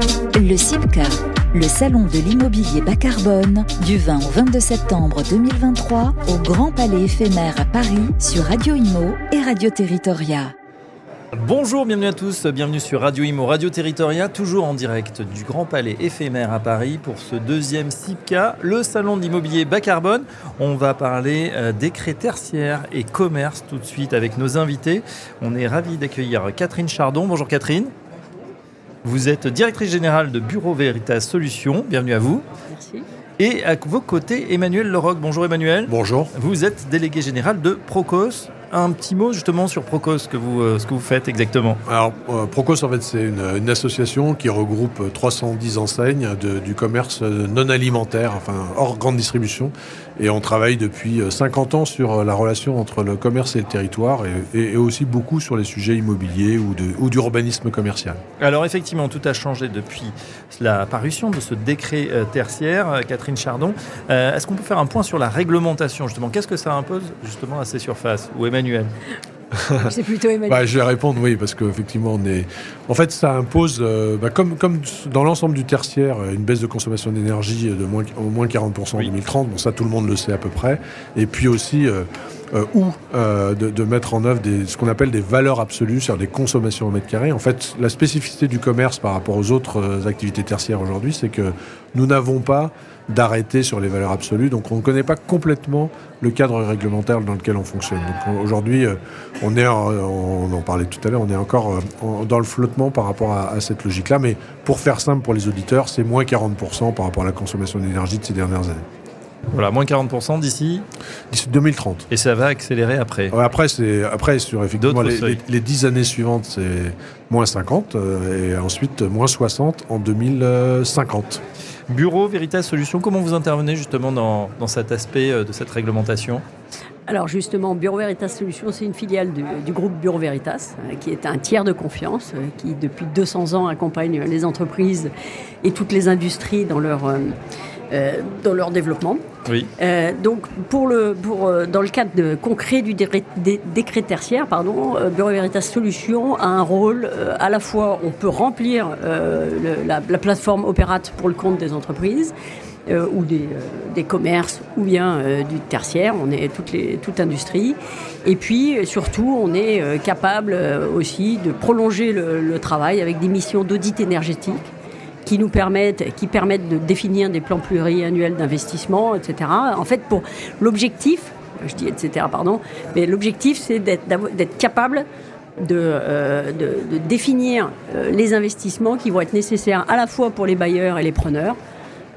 Le CIPCA, le salon de l'immobilier bas carbone, du 20 au 22 septembre 2023 au Grand Palais éphémère à Paris sur Radio Imo et Radio Territoria. Bonjour, bienvenue à tous, bienvenue sur Radio Imo, Radio Territoria, toujours en direct du Grand Palais éphémère à Paris pour ce deuxième CIPCA, le salon d'immobilier bas carbone. On va parler euh, décret tertiaire et commerce tout de suite avec nos invités. On est ravis d'accueillir Catherine Chardon. Bonjour Catherine. Vous êtes directrice générale de Bureau Veritas Solutions. Bienvenue à vous. Merci. Et à vos côtés, Emmanuel Leroc. Bonjour Emmanuel. Bonjour. Vous êtes délégué général de Procos. Un petit mot justement sur Procos, ce que vous, euh, ce que vous faites exactement. Alors, euh, Procos, en fait, c'est une, une association qui regroupe 310 enseignes de- du commerce non alimentaire, enfin hors grande distribution. Et on travaille depuis euh, 50 ans sur la relation entre le commerce et le territoire, et, et- et aussi beaucoup sur les sujets immobiliers ou, de, ou d'urbanisme commercial. Alors effectivement, tout a changé depuis la parution de ce décret euh, tertiaire. Euh, Catherine Chardon, Euh, est-ce qu'on peut faire un point sur la réglementation justement? Qu'est-ce que ça impose justement à ces surfaces? Ou Emmanuel C'est plutôt Emmanuel. Bah, je vais répondre oui, parce qu'effectivement, on est. En fait, ça impose, euh, bah, comme, comme dans l'ensemble du tertiaire, une baisse de consommation d'énergie de moins, au moins 40% en Oui. 2030. Bon, ça, tout le monde le sait à peu près. Et puis aussi, euh, euh, ou euh, de, mettre en œuvre ce qu'on appelle des valeurs absolues, c'est-à-dire des consommations au mètre carré. En fait, la spécificité du commerce par rapport aux autres euh, activités tertiaires aujourd'hui, c'est que nous n'avons pas d'arrêté sur les valeurs absolues, donc on ne connaît pas complètement le cadre réglementaire dans lequel on fonctionne. Donc on- aujourd'hui, on est, en- on en parlait tout à l'heure, on est encore en- dans le flottement par rapport à cette logique-là, mais pour faire simple pour les auditeurs, c'est moins 40% par rapport à la consommation d'énergie de ces dernières années. Voilà, moins 40% d'ici, D'ici 2030. et ça va accélérer après. Ouais, Après, c'est après sur effectivement les, les, les 10 années suivantes, c'est moins 50 euh, et ensuite moins 60 en 2050. Bureau Veritas Solutions, comment vous intervenez justement dans, dans cet aspect euh, de cette réglementation? Alors justement, Bureau Veritas Solutions, c'est une filiale du, du groupe Bureau Veritas, euh, qui est un tiers de confiance, qui depuis 200 ans accompagne les entreprises et toutes les industries dans leur, euh, dans leur développement. Oui. Euh, donc, pour le, pour, euh, dans le cadre de- concret du dé- dé- décret tertiaire, pardon, Bureau Veritas Solutions a un rôle euh, à la fois, on peut remplir le- la, la plateforme Opérate pour le compte des entreprises. ou des, des commerces, ou bien du tertiaire, on est toutes les, toute industrie. Et puis, surtout, on est capable aussi de prolonger le, le travail avec des missions d'audit énergétique qui nous permettent, qui permettent de définir des plans pluriannuels d'investissement, etc. En fait, pour l'objectif, je dis etc. pardon, mais l'objectif c'est d'être, capable de, euh, définir euh, les investissements qui vont être nécessaires à la fois pour les bailleurs et les preneurs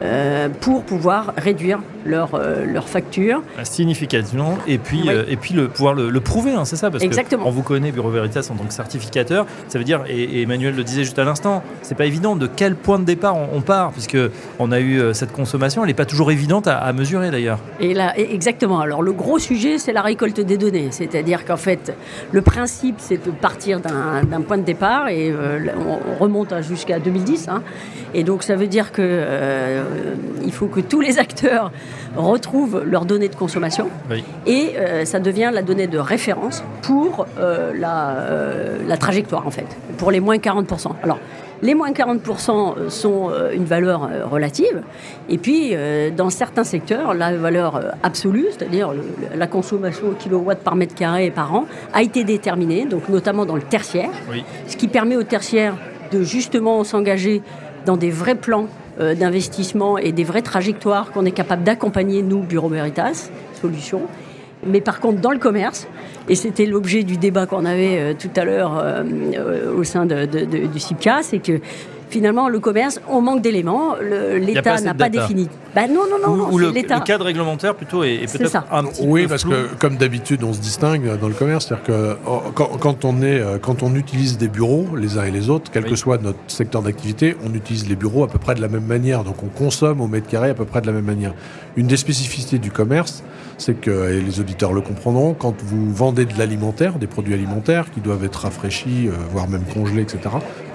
euh, pour pouvoir réduire leur, euh, leur facture. significativement et puis Oui. euh, et puis le pouvoir le, le prouver hein, c'est ça parce Exactement. que on vous connaît Bureau Veritas en tant que certificateur ça veut dire et, et Emmanuel le disait juste à l'instant c'est pas évident de quel point de départ on, on part puisque on a eu euh, cette consommation elle n'est pas toujours évidente à, à mesurer d'ailleurs Et là, exactement. Alors, le gros sujet, c'est la récolte des données. C'est-à-dire qu'en fait, le principe, c'est de partir d'un point de départ et euh, on on remonte jusqu'à 2010. hein. Et donc, ça veut dire que il faut que tous les acteurs retrouvent leurs données de consommation. oui. Et euh, ça devient la donnée de référence pour euh, la, euh, la trajectoire, en fait, pour les moins 40%. Alors, les moins 40% sont une valeur relative. Et puis, dans certains secteurs, la valeur absolue, c'est-à-dire la consommation au kilowatt par mètre carré par an, a été déterminée, donc notamment dans le tertiaire, oui ce qui permet au tertiaire de justement s'engager dans des vrais plans euh, d'investissement et des vraies trajectoires qu'on est capable d'accompagner, nous, Bureau Veritas, Solutions. Mais par contre, dans le commerce, et c'était l'objet du débat qu'on avait euh, tout à l'heure euh, au sein de- du CIPCA, c'est que finalement, le commerce, on manque d'éléments, l'État n'a pas défini. Ben non, non, non, ou, non, ou c'est le, cadre réglementaire plutôt est, peut-être ça. un petit Oui, peu parce flou. que comme d'habitude, on se distingue dans le commerce, c'est-à-dire que oh, quand, quand on est, euh, quand on utilise des bureaux, les uns et les autres, quel Oui. que soit notre secteur d'activité, on utilise les bureaux à peu près de la même manière. Donc on consomme au mètre carré à peu près de la même manière. Une des spécificités du commerce, c'est que, et les auditeurs le comprendront, quand vous vendez de l'alimentaire, des produits alimentaires qui doivent être rafraîchis, euh, voire même congelés, etc.,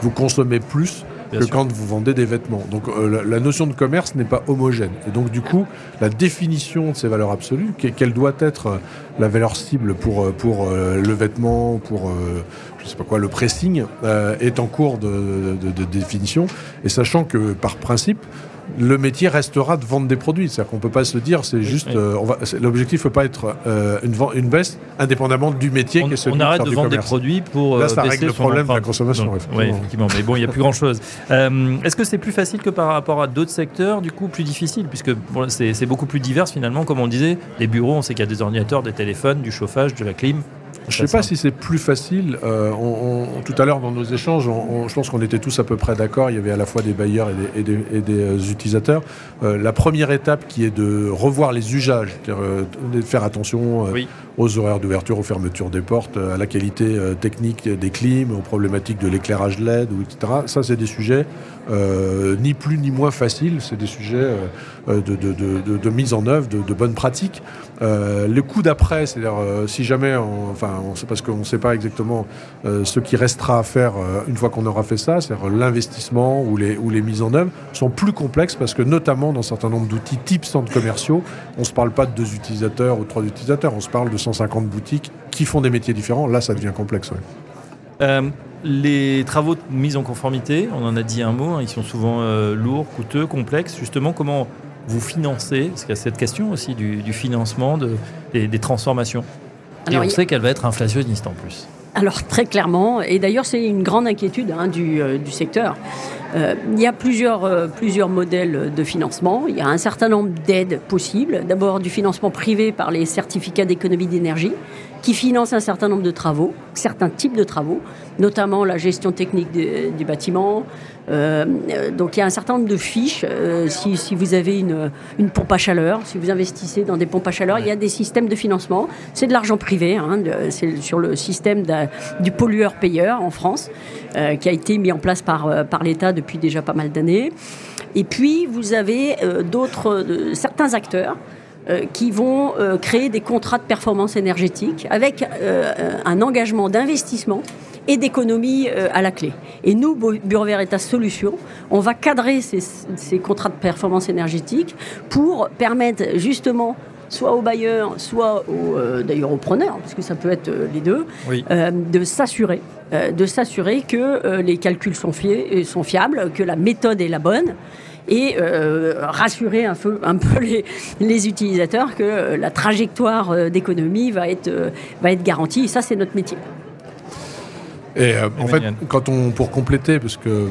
vous consommez plus Bien que sûr. quand vous vendez des vêtements. Donc euh, la, la notion de commerce n'est pas homogène. Et donc du coup, la définition de ces valeurs absolues, que- quelle doit être euh, la valeur cible pour, pour euh, le vêtement, pour je sais pas quoi, le pressing est en cours de, de définition. Et sachant que par principe, le métier restera de vendre des produits. C'est-à-dire qu'on ne peut pas se dire, c'est juste. Euh, l'objectif ne peut pas être euh, une, une, baisse indépendamment du métier qui est celui On arrête de vendre des produits pour. Là, ça euh, règle le problème de la consommation. Oui, effectivement. Mais bon, il n'y a plus grand-chose. Est-ce que c'est plus facile que par rapport à d'autres secteurs, du coup, plus difficile? Puisque c'est beaucoup plus divers finalement. Comme on disait, les bureaux, on sait qu'il y a des ordinateurs, des téléphones, du chauffage, de la clim. Je ne sais pas si c'est plus facile. Euh, tout à l'heure, dans nos échanges, je pense qu'on était tous à peu près d'accord. Il y avait à la fois des bailleurs et des, euh, utilisateurs. Euh, la première étape qui est de revoir les usages, de faire attention aux horaires d'ouverture, aux fermetures des portes, à la qualité technique des clims, aux problématiques de l'éclairage LED, etc. Ça, c'est des sujets ni plus ni moins faciles. C'est des sujets de, mise en œuvre, de, bonnes pratiques. le coup d'après, c'est-à-dire si jamais, enfin, c'est parce qu'on ne sait pas exactement euh, ce qui restera à faire euh, une fois qu'on aura fait ça, c'est-à-dire l'investissement ou les, ou les mises en œuvre, sont plus complexes parce que notamment dans un certain nombre d'outils type centres commerciaux, on ne se parle pas de deux utilisateurs ou trois utilisateurs, on se parle de 150 boutiques qui font des métiers différents. Là, ça devient complexe. Euh, les travaux de mise en conformité, on en a dit un mot, hein, ils sont souvent lourds, coûteux, complexes. Justement, comment vous financez Parce qu'il y a cette question aussi du, financement de, des transformations. Et on sait qu'elle va être inflationniste en plus. Alors très clairement, et d'ailleurs c'est une grande inquiétude hein, du, euh, du, secteur. Euh, il y a plusieurs, euh, plusieurs modèles de financement. Il y a un certain nombre d'aides possibles. D'abord du financement privé par les certificats d'économie d'énergie qui financent un certain nombre de travaux, certains types de travaux, notamment la gestion technique du bâtiment, euh, donc il y a un certain nombre de fiches. Euh, si, si, vous avez une, une, pompe à chaleur, si vous investissez dans des pompes à chaleur, il y a des systèmes de financement. C'est de l'argent privé, hein, c'est sur le système du pollueur-payeur en France, euh, qui a été mis en place par, par l'État depuis déjà pas mal d'années. Et puis vous avez d'autres, certains acteurs qui vont créer des contrats de performance énergétique avec un engagement d'investissement et d'économie euh, à la clé. Et nous, Bureau Veritas Solutions, on va cadrer ces, contrats de performance énergétique pour permettre justement soit aux bailleurs, soit euh, d'ailleurs aux preneurs, parce que ça peut être euh, les deux, de s'assurer, de s'assurer que les calculs sont, sont fiables, que la méthode est la bonne, et rassurer un peu, un peu les, utilisateurs que la trajectoire d'économie va être, va être garantie. Et ça, c'est notre métier. Et euh, en fait, quand on, pour compléter, parce que euh,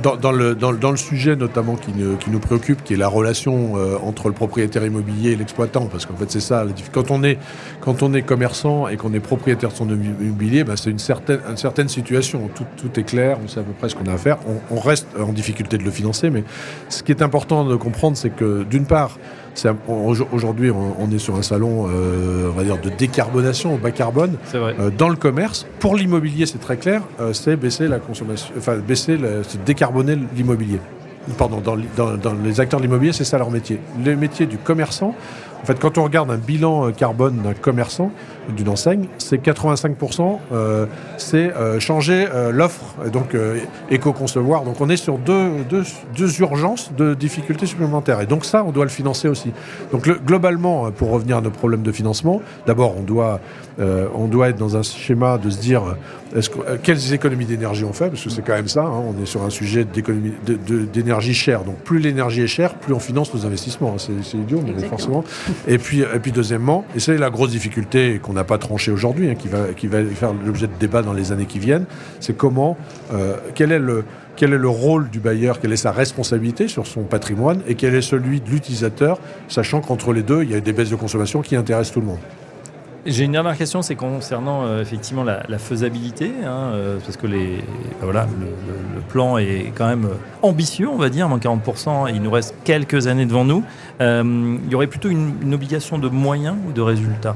dans, dans, le, dans, dans, le sujet notamment qui, qui, nous préoccupe, qui est la relation euh, entre le propriétaire immobilier et l'exploitant, parce qu'en fait c'est ça, quand on est, quand on est commerçant et qu'on est propriétaire de son immobilier, ben, c'est une certaine, une certaine situation, tout, tout, est clair, on sait à peu près ce qu'on a à faire, on, on, reste en difficulté de le financer, mais ce qui est important de comprendre, c'est que d'une part, Aujourd'hui, on, est sur un salon, euh, on va dire, de décarbonation au bas carbone. Euh, dans le commerce, pour l'immobilier, c'est très clair, euh, c'est baisser la consommation, enfin baisser, c'est décarboner l'immobilier. Pardon, dans, dans, les acteurs de l'immobilier, c'est ça leur métier. Le métier du commerçant, en fait, quand on regarde un bilan carbone d'un commerçant, d'une enseigne, c'est 85%, euh, c'est euh, changer euh, l'offre, donc éco-concevoir. Donc on est sur deux, deux, urgences de difficultés supplémentaires. Et donc ça, on doit le financer aussi. Donc globalement, pour revenir à nos problèmes de financement, d'abord, on doit, on doit être dans un schéma de se dire est-ce quelles économies d'énergie on fait, parce que c'est quand même ça, hein, on est sur un sujet d'énergie chère. Donc plus l'énergie est chère, plus on finance nos investissements. Hein. c'est idiot, mais forcément. Et puis, et puis deuxièmement, et c'est la grosse difficulté qu'on n'a pas tranché aujourd'hui, hein, qui, va, qui va faire l'objet de débat dans les années qui viennent, c'est comment, euh, quel est le rôle du bailleur, quelle est sa responsabilité sur son patrimoine et quel est celui de l'utilisateur, sachant qu'entre les deux, il y a des baisses de consommation qui intéressent tout le monde. J'ai une dernière question, c'est concernant euh, effectivement la, faisabilité, hein, euh, parce que ben le, plan est quand même ambitieux, on va dire, moins 40%, il nous reste quelques années devant nous. il y aurait plutôt une obligation de moyens ou de résultats?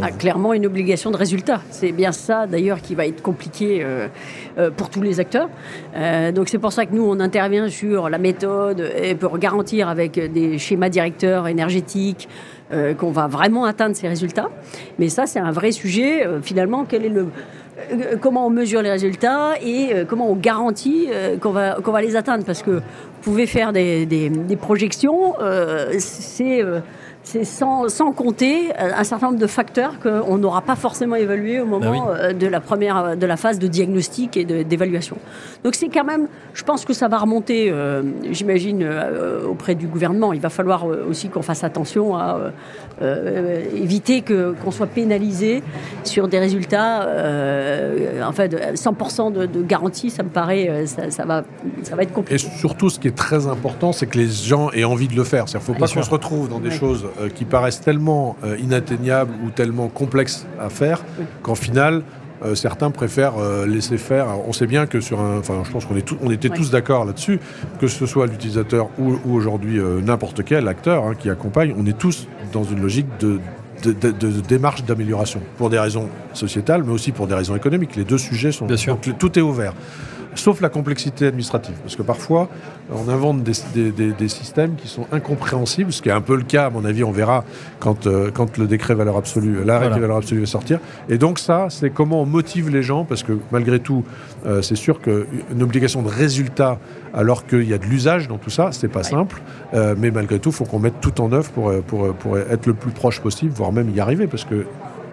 Ah, clairement une obligation de résultat. C'est bien ça d'ailleurs qui va être compliqué euh, euh, pour tous les acteurs. Euh, donc c'est pour ça que nous on intervient sur la méthode et pour garantir avec des schémas directeurs énergétiques qu'on va vraiment atteindre ces résultats. Mais ça c'est un vrai sujet. finalement, quel est le comment on mesure les résultats et euh, comment on garantit euh, qu'on va, qu'on va les atteindre. Parce que vous pouvez faire des, des- des projections, euh, c'est euh, c'est sans, sans compter euh, un certain nombre de facteurs qu'on n'aura pas forcément évalués au moment oui. euh, de la première de la phase de diagnostic et de- d'évaluation. Donc c'est quand même, je pense que ça va remonter, euh, j'imagine, euh, auprès du gouvernement. Il va falloir euh, aussi qu'on fasse attention à euh, euh, éviter que qu'on soit pénalisé sur des résultats. Euh, en fait, de 100% de, de garantie, ça me paraît, euh, ça, ça va, ça va être Et compliqué. surtout, ce qui est très important, c'est que les gens aient envie de le faire. Il ne faut pas qu'on se retrouve dans des Ouais. choses euh, qui paraissent tellement euh, inatteignables ou tellement complexes à faire qu'en final, euh, certains préfèrent euh, laisser faire. Alors, on sait bien que sur un, enfin, je pense qu'on est tout- on était Ouais. tous d'accord là-dessus, que ce soit l'utilisateur ou, ou aujourd'hui euh, n'importe quel acteur hein, qui accompagne, on est tous dans une logique de de, de- de démarche d'amélioration pour des raisons sociétales, mais aussi pour des raisons économiques. Les deux sujets sont Bien sûr. donc, tout est ouvert sauf la complexité administrative. Parce que parfois, on invente des, des- des- des systèmes qui sont incompréhensibles, ce qui est un peu le cas, à mon avis, on verra quand, euh, quand le décret valeur absolue, l'arrêt Voilà. de valeur absolue va sortir. Et donc ça, c'est comment on motive les gens, parce que malgré tout, euh, c'est sûr qu'une obligation de résultat, alors qu'il y a de l'usage dans tout ça, c'est pas simple. Euh, mais malgré tout, il faut qu'on mette tout en œuvre pour, pour, pour être le plus proche possible, voire même y arriver, parce que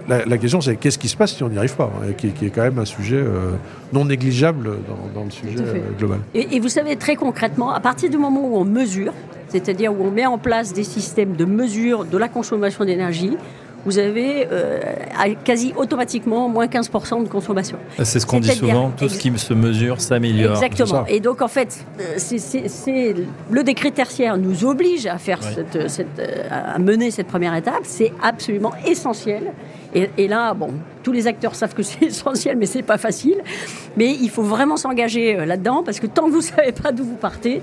la, la question, c'est qu'est-ce qui se passe si on n'y arrive pas, hein, qui, qui est quand même un sujet euh, non négligeable dans, dans le sujet euh, global. Et, et vous savez, très concrètement, à partir du moment où on mesure, c'est-à-dire où on met en place des systèmes de mesure de la consommation d'énergie, vous avez euh, quasi automatiquement moins 15% de consommation. C'est ce qu'on dit souvent, tout ce qui se mesure s'améliore. Exactement. Et donc, en fait, le décret tertiaire nous oblige à faire cette, cette, à mener cette première étape. C'est absolument essentiel. Et, là, bon, tous les acteurs savent que c'est essentiel, mais c'est pas facile. Mais il faut vraiment s'engager euh, là-dedans parce que tant que vous savez pas d'où vous partez,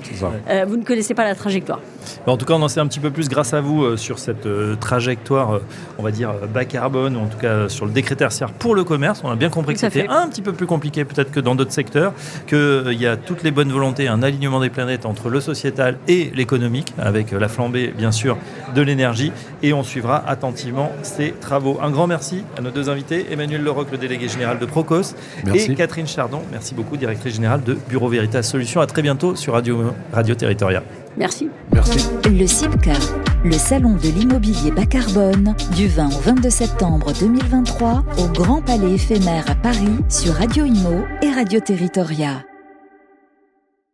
euh, vous ne connaissez pas la trajectoire. En tout cas, on en sait un petit peu plus grâce à vous euh, sur cette trajectoire, on va dire, bas carbone, ou en tout cas sur le décret tertiaire pour le commerce. On a bien compris que c'était un petit peu plus compliqué peut-être que dans d'autres secteurs, qu'il y a toutes les bonnes volontés, un alignement des planètes entre le sociétal et l'économique, avec la flambée, bien sûr, de l'énergie. Et on suivra attentivement ces travaux. Un grand merci à nos deux invités, Emmanuel Leroc, le délégué général de Procos, Merci. et Catherine Chardon, merci beaucoup, directrice générale de Bureau Veritas Solutions. À très bientôt sur Radio, Radio Territoria. Merci. Merci. Le CIPCA, le salon de l'immobilier bas carbone, du 20 au 22 septembre 2023 au Grand Palais éphémère à Paris sur Radio Imo et Radio Territoria.